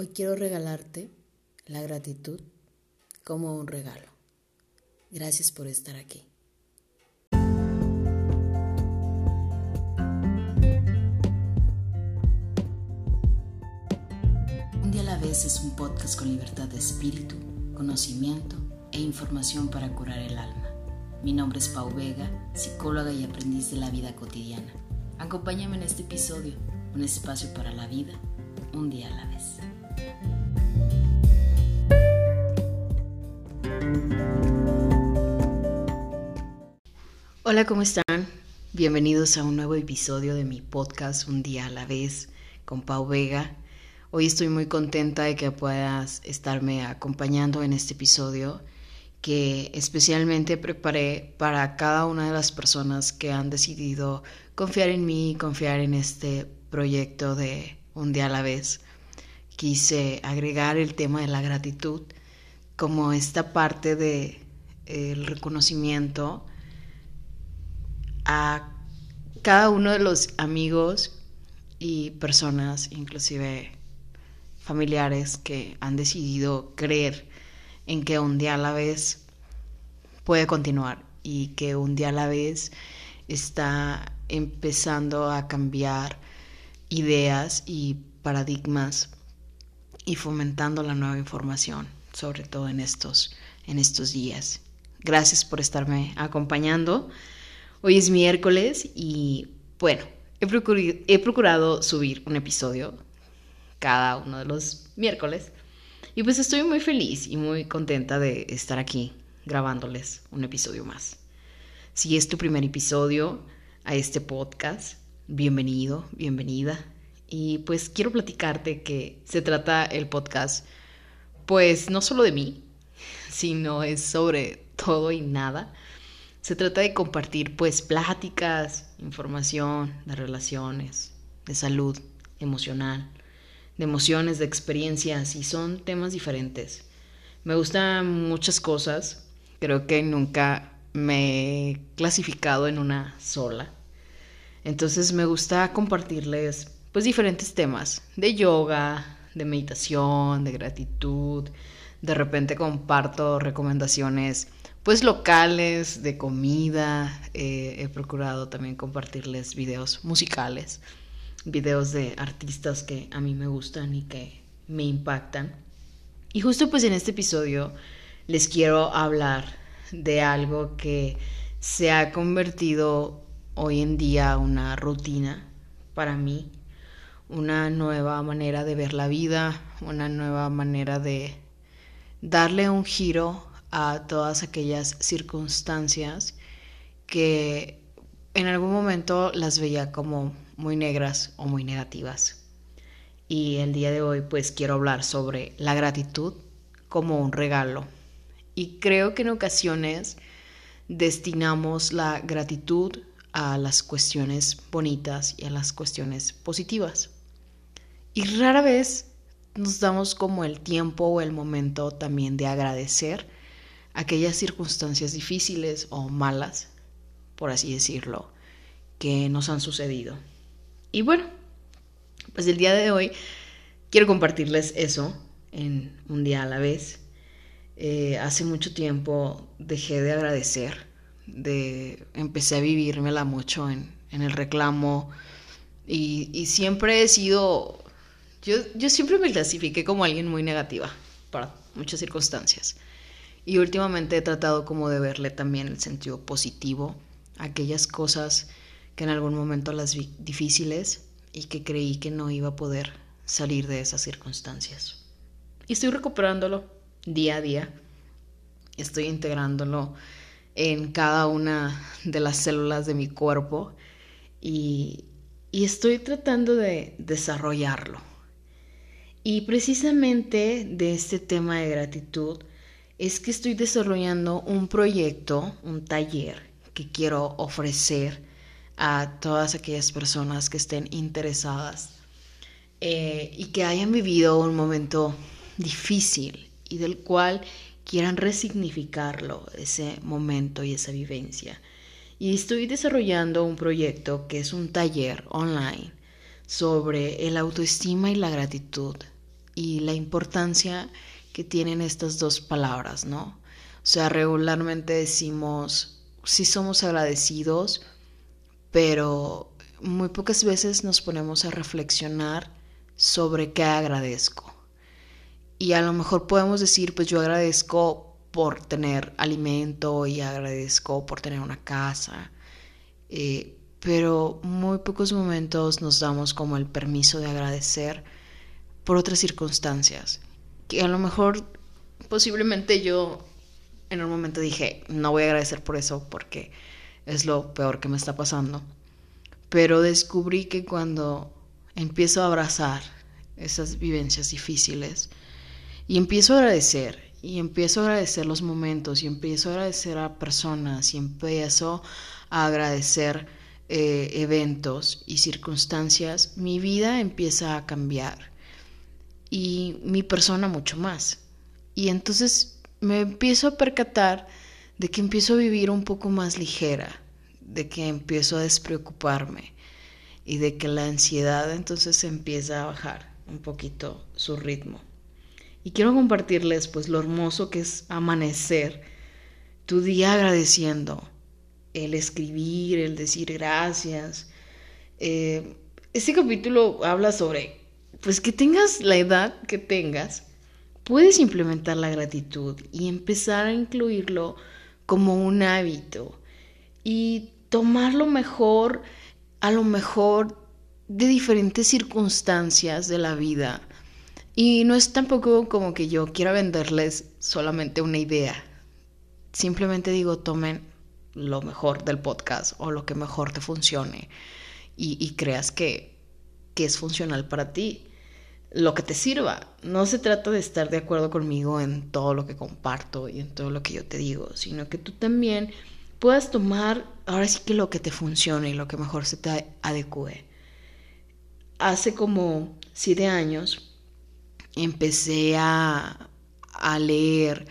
Hoy quiero regalarte la gratitud como un regalo. Gracias por estar aquí. Un día a la vez es un podcast con libertad de espíritu, conocimiento e información para curar el alma. Mi nombre es Pau Vega, psicóloga y aprendiz de la vida cotidiana. Acompáñame en este episodio, un espacio para la vida, un día a la vez. Hola, ¿cómo están? Bienvenidos a un nuevo episodio de mi podcast Un día a la vez con Pau Vega. Hoy estoy muy contenta de que puedas estarme acompañando en este episodio que especialmente preparé para cada una de las personas que han decidido confiar en mí confiar en este proyecto de Un día a la vez. Quise agregar el tema de la gratitud como esta parte de el reconocimiento a cada uno de los amigos y personas, inclusive familiares, que han decidido creer en que un día a la vez puede continuar y que un día a la vez está empezando a cambiar ideas y paradigmas y fomentando la nueva información, sobre todo en estos, en estos días. Gracias por estarme acompañando. Hoy es miércoles y bueno, he procurado, subir un episodio cada uno de los miércoles. Y pues estoy muy feliz y muy contenta de estar aquí grabándoles un episodio más. Si es tu primer episodio a este podcast, bienvenido, bienvenida. Y pues quiero platicarte que se trata el podcast, pues no solo de mí, sino es sobre todo y nada se trata de compartir pues pláticas, información de relaciones, de salud emocional, de emociones, de experiencias y son temas diferentes. Me gustan muchas cosas, creo que nunca me he clasificado en una sola. Entonces me gusta compartirles pues diferentes temas de yoga, de meditación, de gratitud. De repente comparto recomendaciones pues locales, de comida. Eh, he procurado también compartirles videos musicales, videos de artistas que a mí me gustan y que me impactan. Y justo pues en este episodio les quiero hablar de algo que se ha convertido hoy en día una rutina para mí, una nueva manera de ver la vida, una nueva manera de darle un giro a todas aquellas circunstancias que en algún momento las veía como muy negras o muy negativas. Y el día de hoy pues quiero hablar sobre la gratitud como un regalo. Y creo que en ocasiones destinamos la gratitud a las cuestiones bonitas y a las cuestiones positivas. Y rara vez nos damos como el tiempo o el momento también de agradecer aquellas circunstancias difíciles o malas, por así decirlo, que nos han sucedido. Y bueno, pues el día de hoy quiero compartirles eso en un día a la vez. Eh, hace mucho tiempo dejé de agradecer, de empecé a vivírmela mucho en, en el reclamo y, y, siempre he sido, yo, yo siempre me clasifiqué como alguien muy negativa para muchas circunstancias. Y últimamente he tratado como de verle también el sentido positivo a aquellas cosas que en algún momento las vi difíciles y que creí que no iba a poder salir de esas circunstancias. Y estoy recuperándolo día a día. Estoy integrándolo en cada una de las células de mi cuerpo y, y estoy tratando de desarrollarlo. Y precisamente de este tema de gratitud es que estoy desarrollando un proyecto, un taller que quiero ofrecer a todas aquellas personas que estén interesadas eh, y que hayan vivido un momento difícil y del cual quieran resignificarlo, ese momento y esa vivencia. Y estoy desarrollando un proyecto que es un taller online sobre el autoestima y la gratitud y la importancia que tienen estas dos palabras, ¿no? O sea, regularmente decimos, sí somos agradecidos, pero muy pocas veces nos ponemos a reflexionar sobre qué agradezco. Y a lo mejor podemos decir, pues yo agradezco por tener alimento y agradezco por tener una casa, eh, pero muy pocos momentos nos damos como el permiso de agradecer por otras circunstancias, que a lo mejor posiblemente yo en un momento dije, no voy a agradecer por eso porque es lo peor que me está pasando. Pero descubrí que cuando empiezo a abrazar esas vivencias difíciles y empiezo a agradecer y empiezo a agradecer los momentos y empiezo a agradecer a personas y empiezo a agradecer eh, eventos y circunstancias, mi vida empieza a cambiar y mi persona mucho más. Y entonces me empiezo a percatar de que empiezo a vivir un poco más ligera, de que empiezo a despreocuparme y de que la ansiedad entonces empieza a bajar un poquito su ritmo. Y quiero compartirles pues lo hermoso que es amanecer tu día agradeciendo, el escribir, el decir gracias. Eh, este capítulo habla sobre pues que tengas la edad que tengas, puedes implementar la gratitud y empezar a incluirlo como un hábito y tomarlo mejor, a lo mejor de diferentes circunstancias de la vida. Y no es tampoco como que yo quiera venderles solamente una idea. Simplemente digo, tomen lo mejor del podcast o lo que mejor te funcione y, creas que, que es funcional para ti lo que te sirva. No se trata de estar de acuerdo conmigo en todo lo que comparto y en todo lo que yo te digo, sino que tú también puedas tomar ahora sí que lo que te funcione y lo que mejor se te adecue. Hace como siete años empecé a, a leer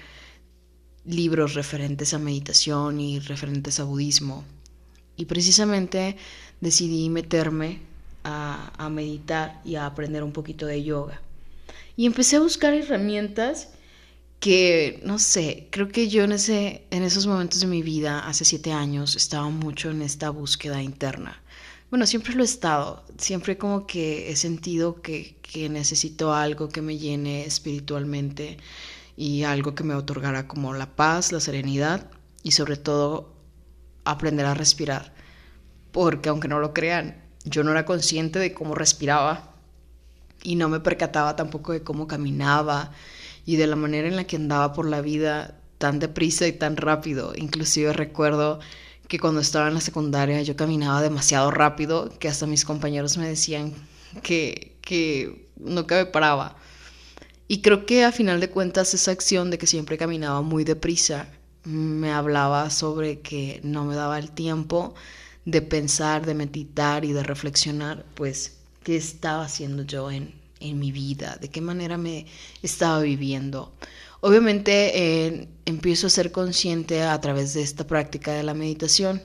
libros referentes a meditación y referentes a budismo. Y precisamente decidí meterme a, a, meditar y a aprender un poquito de yoga. Y empecé a buscar herramientas que, no sé, creo que yo en, ese, en esos momentos de mi vida, hace siete años, estaba mucho en esta búsqueda interna. Bueno, siempre lo he estado, siempre como que he sentido que, que necesito algo que me llene espiritualmente y algo que me otorgara como la paz, la serenidad y sobre todo aprender a respirar. Porque aunque no lo crean, yo no era consciente de cómo respiraba y no me percataba tampoco de cómo caminaba y de la manera en la que andaba por la vida tan deprisa y tan rápido. Inclusive recuerdo que cuando estaba en la secundaria yo caminaba demasiado rápido que hasta mis compañeros me decían que, que nunca me paraba. Y creo que a final de cuentas esa acción de que siempre caminaba muy deprisa me hablaba sobre que no me daba el tiempo de pensar, de meditar y de reflexionar, pues, qué estaba haciendo yo en, en mi vida, de qué manera me estaba viviendo. Obviamente eh, empiezo a ser consciente a través de esta práctica de la meditación.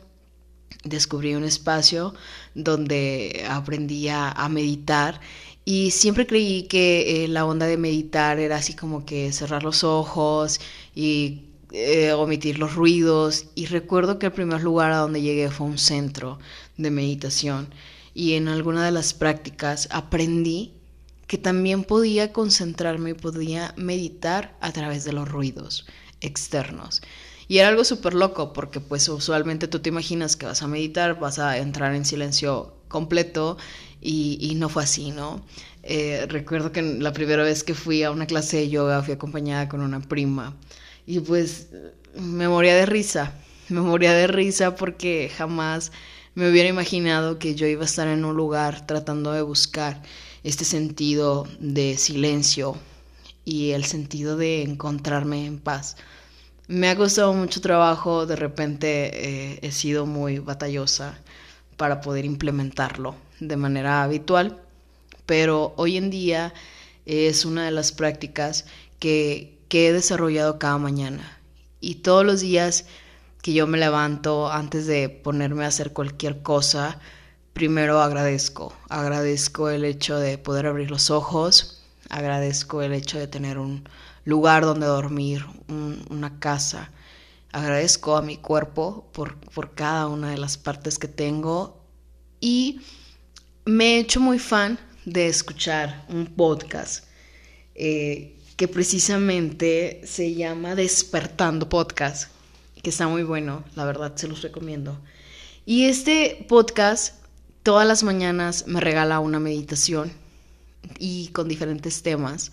Descubrí un espacio donde aprendí a, meditar y siempre creí que eh, la onda de meditar era así como que cerrar los ojos y eh, omitir los ruidos. Y recuerdo que el primer lugar a donde llegué fue un centro de meditación. Y en alguna de las prácticas aprendí que también podía concentrarme y podía meditar a través de los ruidos externos. Y era algo súper loco porque pues usualmente tú te imaginas que vas a meditar, vas a entrar en silencio completo y, no fue así, ¿no? Eh, recuerdo que la primera vez que fui a una clase de yoga fui acompañada con una prima y pues me moría de risa, me moría de risa porque jamás me hubiera imaginado que yo iba a estar en un lugar tratando de buscar este sentido de silencio y el sentido de encontrarme en paz. Me ha costado mucho trabajo, de repente eh, he sido muy batallosa para poder implementarlo de manera habitual, pero hoy en día es una de las prácticas que, que he desarrollado cada mañana. Y todos los días que yo me levanto antes de ponerme a hacer cualquier cosa, primero agradezco, agradezco el hecho de poder abrir los ojos, agradezco el hecho de tener un lugar donde dormir, una casa. Agradezco a mi cuerpo por, por cada una de las partes que tengo y me he hecho muy fan de escuchar un podcast eh, que precisamente se llama Despertando Podcast, que está muy bueno, la verdad se los recomiendo. Y este podcast todas las mañanas me regala una meditación y con diferentes temas.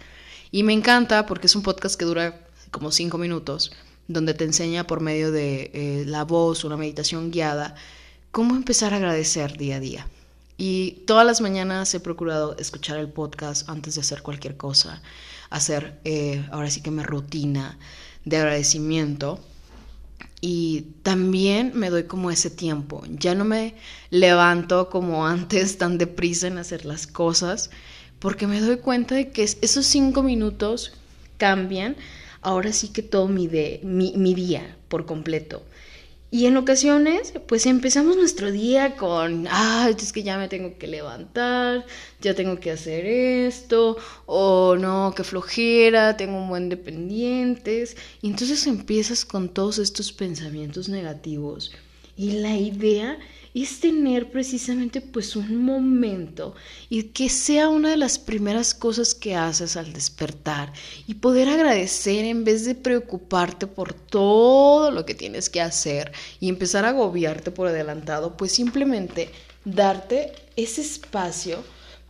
Y me encanta porque es un podcast que dura como cinco minutos, donde te enseña por medio de eh, la voz, una meditación guiada, cómo empezar a agradecer día a día. Y todas las mañanas he procurado escuchar el podcast antes de hacer cualquier cosa, hacer eh, ahora sí que mi rutina de agradecimiento. Y también me doy como ese tiempo. Ya no me levanto como antes tan deprisa en hacer las cosas, porque me doy cuenta de que esos cinco minutos cambian ahora sí que todo mi, de, mi, mi día por completo. Y en ocasiones, pues empezamos nuestro día con, ah, es que ya me tengo que levantar, ya tengo que hacer esto, o no, qué flojera, tengo un buen dependientes. Y entonces empiezas con todos estos pensamientos negativos. Y la idea es tener precisamente pues un momento y que sea una de las primeras cosas que haces al despertar y poder agradecer en vez de preocuparte por todo lo que tienes que hacer y empezar a agobiarte por adelantado, pues simplemente darte ese espacio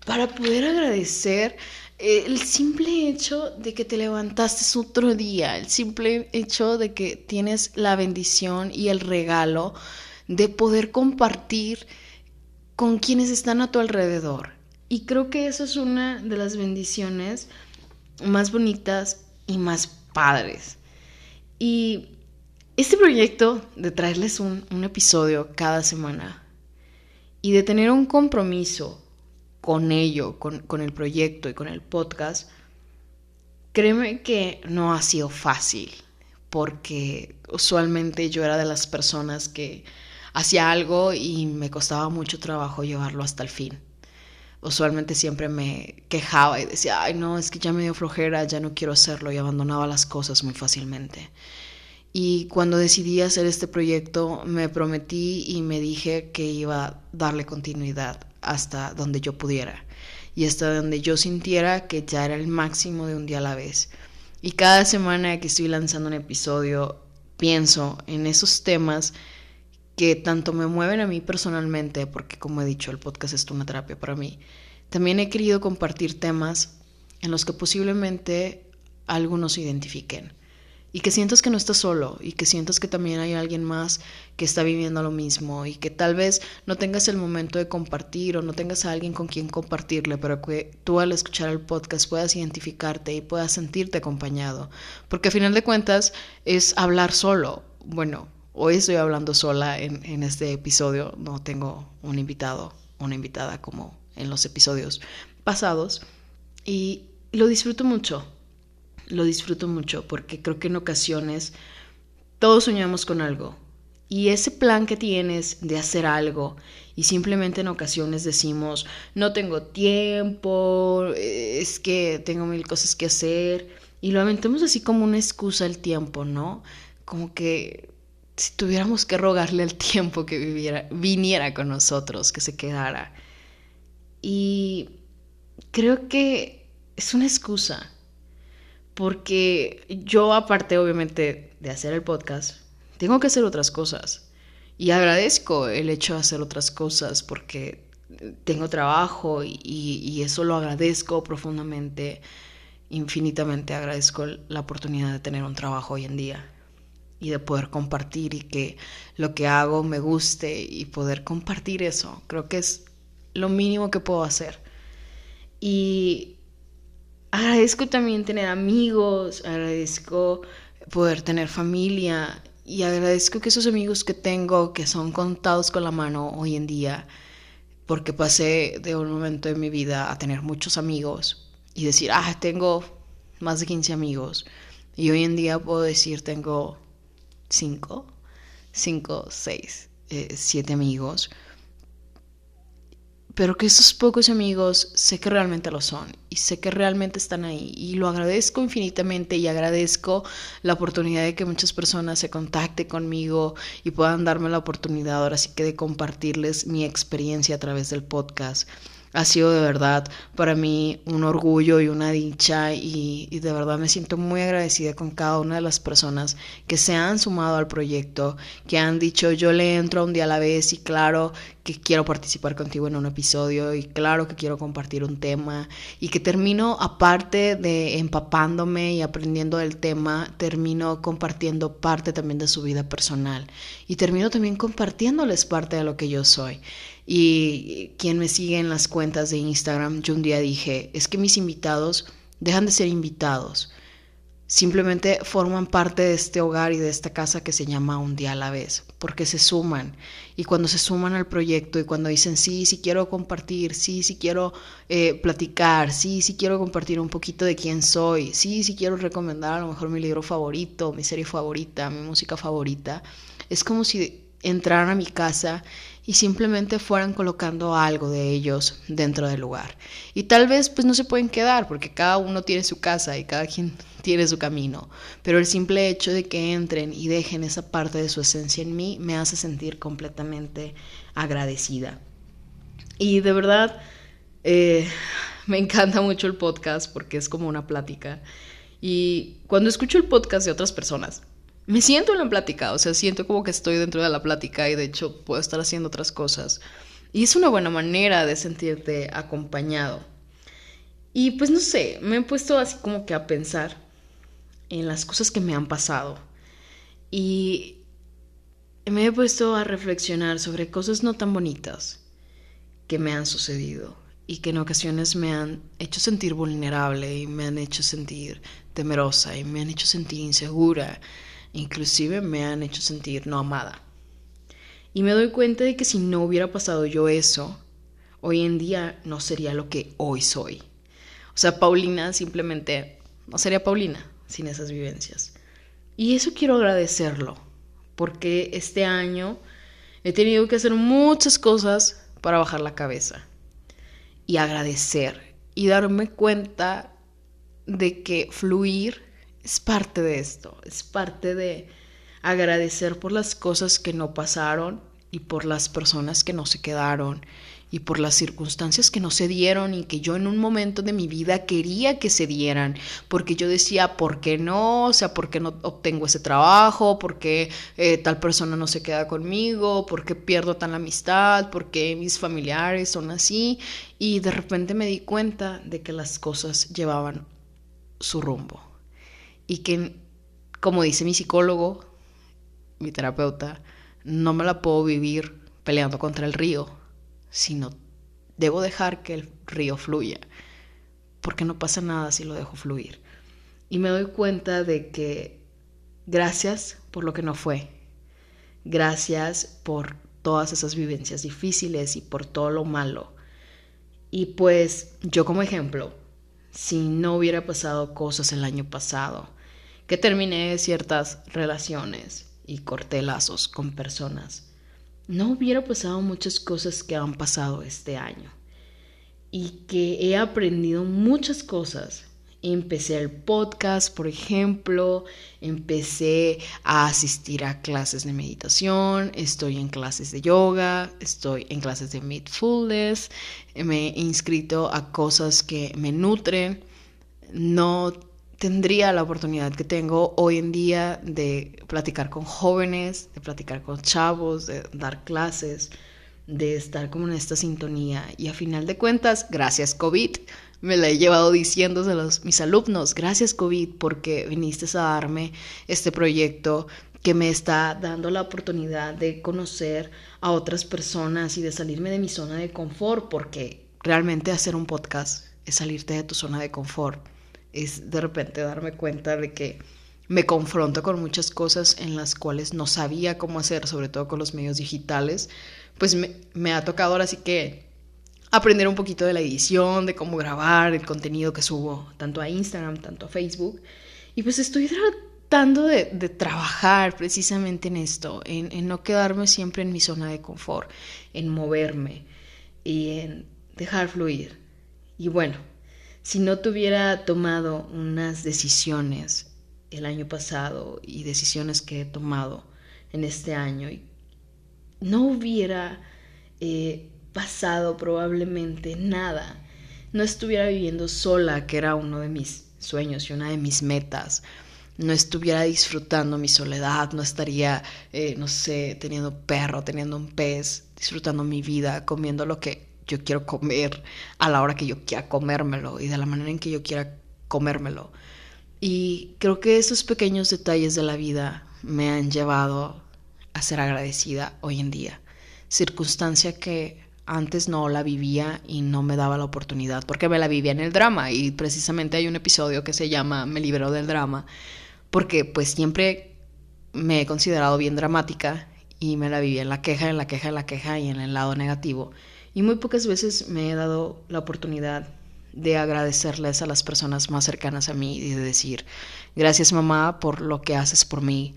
para poder agradecer eh, el simple hecho de que te levantaste otro día, el simple hecho de que tienes la bendición y el regalo de poder compartir con quienes están a tu alrededor. Y creo que eso es una de las bendiciones más bonitas y más padres. Y este proyecto de traerles un, episodio cada semana y de tener un compromiso con ello, con, con el proyecto y con el podcast, créeme que no ha sido fácil, porque usualmente yo era de las personas que hacía algo y me costaba mucho trabajo llevarlo hasta el fin. Usualmente siempre me quejaba y decía, ay no, es que ya me dio flojera, ya no quiero hacerlo y abandonaba las cosas muy fácilmente. Y cuando decidí hacer este proyecto me prometí y me dije que iba a darle continuidad hasta donde yo pudiera y hasta donde yo sintiera que ya era el máximo de un día a la vez. Y cada semana que estoy lanzando un episodio pienso en esos temas que tanto me mueven a mí personalmente, porque como he dicho, el podcast es una terapia para mí, también he querido compartir temas en los que posiblemente algunos se identifiquen. Y que sientas que no estás solo y que sientas que también hay alguien más que está viviendo lo mismo y que tal vez no tengas el momento de compartir o no tengas a alguien con quien compartirle, pero que tú al escuchar el podcast puedas identificarte y puedas sentirte acompañado. Porque a final de cuentas es hablar solo. Bueno, Hoy estoy hablando sola en, este episodio, no tengo un invitado, una invitada como en los episodios pasados y lo disfruto mucho, lo disfruto mucho porque creo que en ocasiones todos soñamos con algo y ese plan que tienes de hacer algo y simplemente en ocasiones decimos, no tengo tiempo, es que tengo mil cosas que hacer y lo aventamos así como una excusa el tiempo, ¿no? Como que si tuviéramos que rogarle al tiempo que viviera, viniera con nosotros, que se quedara. Y creo que es una excusa, porque yo aparte obviamente de hacer el podcast, tengo que hacer otras cosas. Y agradezco el hecho de hacer otras cosas porque tengo trabajo y, y eso lo agradezco profundamente, infinitamente agradezco la oportunidad de tener un trabajo hoy en día y de poder compartir y que lo que hago me guste y poder compartir eso. Creo que es lo mínimo que puedo hacer. Y agradezco también tener amigos, agradezco poder tener familia y agradezco que esos amigos que tengo, que son contados con la mano hoy en día, porque pasé de un momento de mi vida a tener muchos amigos y decir, ah, tengo más de 15 amigos. Y hoy en día puedo decir, tengo cinco, cinco, seis, eh, siete amigos. pero que esos pocos amigos sé que realmente lo son y sé que realmente están ahí y lo agradezco infinitamente y agradezco la oportunidad de que muchas personas se contacten conmigo y puedan darme la oportunidad ahora sí que de compartirles mi experiencia a través del podcast ha sido de verdad para mí un orgullo y una dicha y, de verdad me siento muy agradecida con cada una de las personas que se han sumado al proyecto, que han dicho yo le entro un día a la vez y claro que quiero participar contigo en un episodio y claro que quiero compartir un tema y que termino aparte de empapándome y aprendiendo del tema, termino compartiendo parte también de su vida personal y termino también compartiéndoles parte de lo que yo soy. Y quien me sigue en las cuentas de Instagram, yo un día dije, es que mis invitados dejan de ser invitados. Simplemente forman parte de este hogar y de esta casa que se llama Un día a la vez, porque se suman. Y cuando se suman al proyecto y cuando dicen, sí, sí quiero compartir, sí, sí quiero eh, platicar, sí, sí quiero compartir un poquito de quién soy, sí, sí quiero recomendar a lo mejor mi libro favorito, mi serie favorita, mi música favorita, es como si entraran a mi casa y simplemente fueran colocando algo de ellos dentro del lugar. Y tal vez pues no se pueden quedar porque cada uno tiene su casa y cada quien tiene su camino, pero el simple hecho de que entren y dejen esa parte de su esencia en mí me hace sentir completamente agradecida. Y de verdad eh, me encanta mucho el podcast porque es como una plática. Y cuando escucho el podcast de otras personas, me siento en la plática, o sea, siento como que estoy dentro de la plática y de hecho puedo estar haciendo otras cosas. Y es una buena manera de sentirte acompañado. Y pues no sé, me he puesto así como que a pensar en las cosas que me han pasado. Y me he puesto a reflexionar sobre cosas no tan bonitas que me han sucedido y que en ocasiones me han hecho sentir vulnerable y me han hecho sentir temerosa y me han hecho sentir insegura inclusive me han hecho sentir no amada. Y me doy cuenta de que si no hubiera pasado yo eso, hoy en día no sería lo que hoy soy. O sea, Paulina simplemente no sería Paulina sin esas vivencias. Y eso quiero agradecerlo, porque este año he tenido que hacer muchas cosas para bajar la cabeza y agradecer y darme cuenta de que fluir es parte de esto, es parte de agradecer por las cosas que no pasaron y por las personas que no se quedaron y por las circunstancias que no se dieron y que yo en un momento de mi vida quería que se dieran, porque yo decía, ¿por qué no? O sea, ¿por qué no obtengo ese trabajo? ¿Por qué eh, tal persona no se queda conmigo? ¿Por qué pierdo tan amistad? ¿Por qué mis familiares son así? Y de repente me di cuenta de que las cosas llevaban su rumbo y que, como dice mi psicólogo, mi terapeuta, no me la puedo vivir peleando contra el río, sino debo dejar que el río fluya, porque no pasa nada si lo dejo fluir. Y me doy cuenta de que gracias por lo que no fue, gracias por todas esas vivencias difíciles y por todo lo malo. Y pues yo como ejemplo, si no hubiera pasado cosas el año pasado, que terminé ciertas relaciones y corté lazos con personas, no hubiera pasado muchas cosas que han pasado este año y que he aprendido muchas cosas. Empecé el podcast, por ejemplo, empecé a asistir a clases de meditación, estoy en clases de yoga, estoy en clases de mindfulness, me he inscrito a cosas que me nutren. No tendría la oportunidad que tengo hoy en día de platicar con jóvenes, de platicar con chavos, de dar clases, de estar como en esta sintonía. Y a final de cuentas, gracias COVID, me la he llevado diciéndose a mis alumnos, gracias COVID porque viniste a darme este proyecto que me está dando la oportunidad de conocer a otras personas y de salirme de mi zona de confort, porque realmente hacer un podcast es salirte de tu zona de confort es de repente darme cuenta de que me confronto con muchas cosas en las cuales no sabía cómo hacer, sobre todo con los medios digitales, pues me, ha tocado ahora sí que aprender un poquito de la edición, de cómo grabar el contenido que subo, tanto a Instagram, tanto a Facebook. Y pues estoy tratando de, trabajar precisamente en esto, en, en, no quedarme siempre en mi zona de confort, en moverme, y en dejar fluir. Y bueno, si no tuviera tomado unas decisiones el año pasado y decisiones que he tomado en este año, no hubiera eh, pasado probablemente nada. No estuviera viviendo sola, que era uno de mis sueños y una de mis metas. No estuviera disfrutando mi soledad, no estaría, eh, no sé, teniendo perro, teniendo un pez, disfrutando mi vida, comiendo lo que yo quiero comer a la hora que yo quiera comérmelo y de la manera en que yo quiera comérmelo. Y creo que esos pequeños detalles de la vida me han llevado a ser agradecida hoy en día. Circunstancia que antes no la vivía y no me daba la oportunidad porque me la vivía en el drama y precisamente hay un episodio que se llama Me libero del drama porque pues siempre me he considerado bien dramática y me la vivía en la queja, en la queja, en la queja y en el lado negativo y muy pocas veces me he dado la oportunidad de agradecerles a las personas más cercanas a mí y de decir, gracias mamá por lo que haces por mí,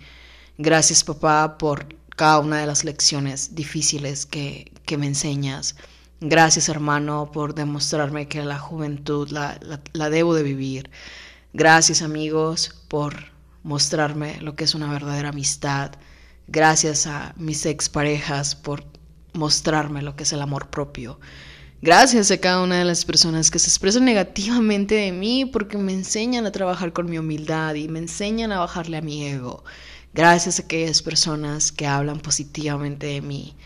gracias papá por cada una de las lecciones difíciles que, que me enseñas, gracias hermano por demostrarme que la juventud la, la, la debo de vivir, gracias amigos por mostrarme lo que es una verdadera amistad, gracias a mis exparejas por mostrarme lo que es el amor propio. Gracias a cada una de las personas que se expresan negativamente de mí porque me enseñan a trabajar con mi humildad y me enseñan a bajarle a mi ego. Gracias a aquellas personas que hablan positivamente de mí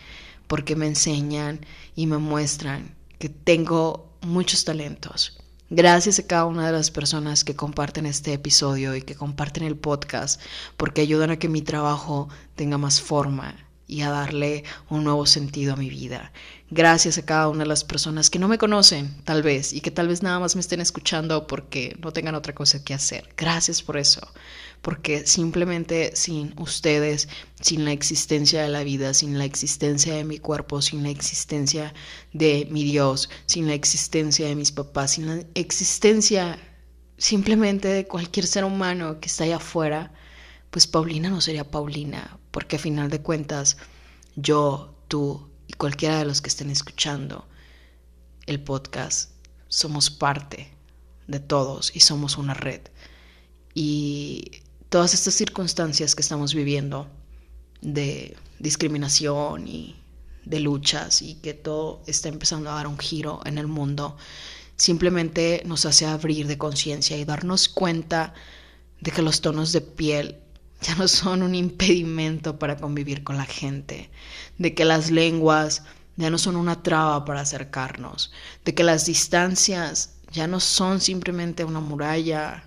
porque me enseñan y me muestran que tengo muchos talentos. Gracias a cada una de las personas que comparten este episodio y que comparten el podcast porque ayudan a que mi trabajo tenga más forma y a darle un nuevo sentido a mi vida. Gracias a cada una de las personas que no me conocen, tal vez, y que tal vez nada más me estén escuchando porque no tengan otra cosa que hacer. Gracias por eso, porque simplemente sin ustedes, sin la existencia de la vida, sin la existencia de mi cuerpo, sin la existencia de mi Dios, sin la existencia de mis papás, sin la existencia simplemente de cualquier ser humano que está allá afuera, pues Paulina no sería Paulina, porque a final de cuentas yo, tú y cualquiera de los que estén escuchando el podcast somos parte de todos y somos una red. Y todas estas circunstancias que estamos viviendo de discriminación y de luchas y que todo está empezando a dar un giro en el mundo, simplemente nos hace abrir de conciencia y darnos cuenta de que los tonos de piel ya no son un impedimento para convivir con la gente, de que las lenguas ya no son una traba para acercarnos, de que las distancias ya no son simplemente una muralla,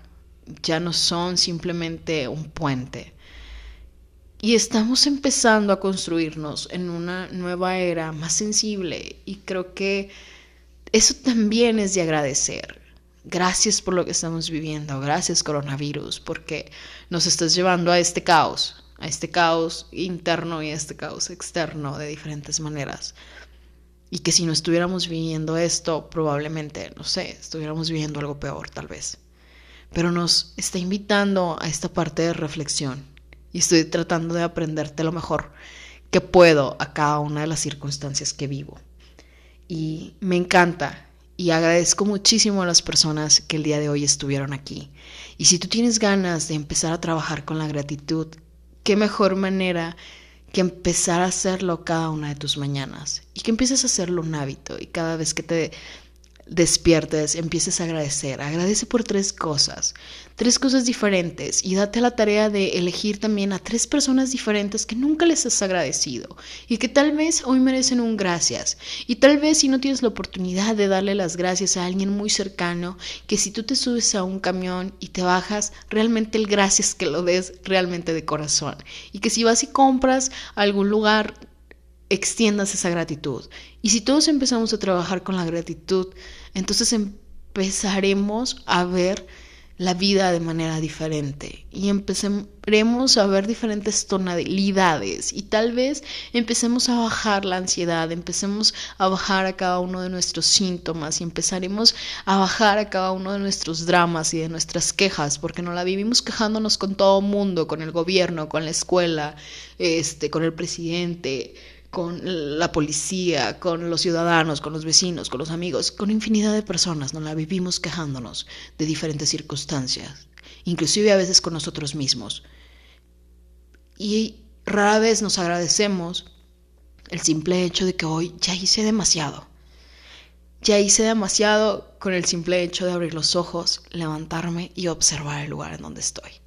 ya no son simplemente un puente. Y estamos empezando a construirnos en una nueva era más sensible y creo que eso también es de agradecer. Gracias por lo que estamos viviendo, gracias coronavirus, porque nos estás llevando a este caos, a este caos interno y a este caos externo de diferentes maneras. Y que si no estuviéramos viviendo esto, probablemente, no sé, estuviéramos viviendo algo peor tal vez. Pero nos está invitando a esta parte de reflexión y estoy tratando de aprenderte lo mejor que puedo a cada una de las circunstancias que vivo. Y me encanta y agradezco muchísimo a las personas que el día de hoy estuvieron aquí. Y si tú tienes ganas de empezar a trabajar con la gratitud, qué mejor manera que empezar a hacerlo cada una de tus mañanas y que empieces a hacerlo un hábito y cada vez que te despiertes, empieces a agradecer. Agradece por tres cosas, tres cosas diferentes y date la tarea de elegir también a tres personas diferentes que nunca les has agradecido y que tal vez hoy merecen un gracias. Y tal vez si no tienes la oportunidad de darle las gracias a alguien muy cercano, que si tú te subes a un camión y te bajas, realmente el gracias que lo des realmente de corazón. Y que si vas y compras algún lugar extiendas esa gratitud. Y si todos empezamos a trabajar con la gratitud, entonces empezaremos a ver la vida de manera diferente y empezaremos a ver diferentes tonalidades y tal vez empecemos a bajar la ansiedad, empecemos a bajar a cada uno de nuestros síntomas y empezaremos a bajar a cada uno de nuestros dramas y de nuestras quejas, porque no la vivimos quejándonos con todo mundo, con el gobierno, con la escuela, este, con el presidente, con la policía, con los ciudadanos, con los vecinos, con los amigos, con infinidad de personas, nos la vivimos quejándonos de diferentes circunstancias, inclusive a veces con nosotros mismos. Y rara vez nos agradecemos el simple hecho de que hoy ya hice demasiado. Ya hice demasiado con el simple hecho de abrir los ojos, levantarme y observar el lugar en donde estoy.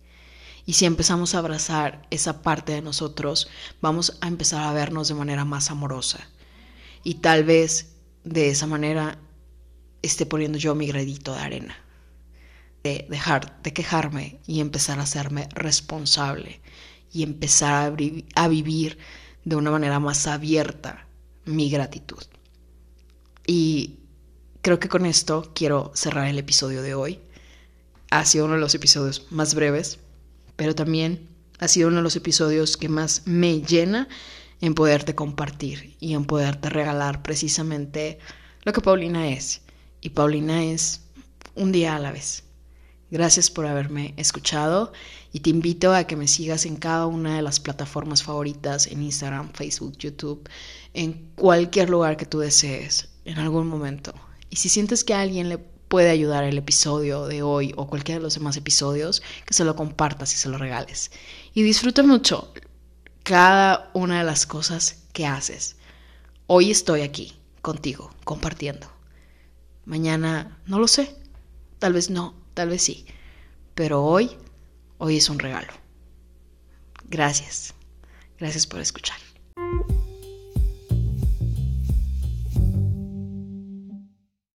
Y si empezamos a abrazar esa parte de nosotros, vamos a empezar a vernos de manera más amorosa. Y tal vez de esa manera esté poniendo yo mi gradito de arena. De dejar de quejarme y empezar a hacerme responsable y empezar a, a vivir de una manera más abierta mi gratitud. Y creo que con esto quiero cerrar el episodio de hoy. Ha sido uno de los episodios más breves, pero también ha sido uno de los episodios que más me llena en poderte compartir y en poderte regalar precisamente lo que Paulina es. Y Paulina es un día a la vez. Gracias por haberme escuchado y te invito a que me sigas en cada una de las plataformas favoritas, en Instagram, Facebook, YouTube, en cualquier lugar que tú desees, en algún momento. Y si sientes que alguien le puede ayudar el episodio de hoy o cualquiera de los demás episodios, que se lo compartas y se lo regales. Y disfruta mucho cada una de las cosas que haces. Hoy estoy aquí contigo, compartiendo. Mañana no lo sé, tal vez no, tal vez sí, pero hoy, hoy es un regalo. Gracias, gracias por escuchar.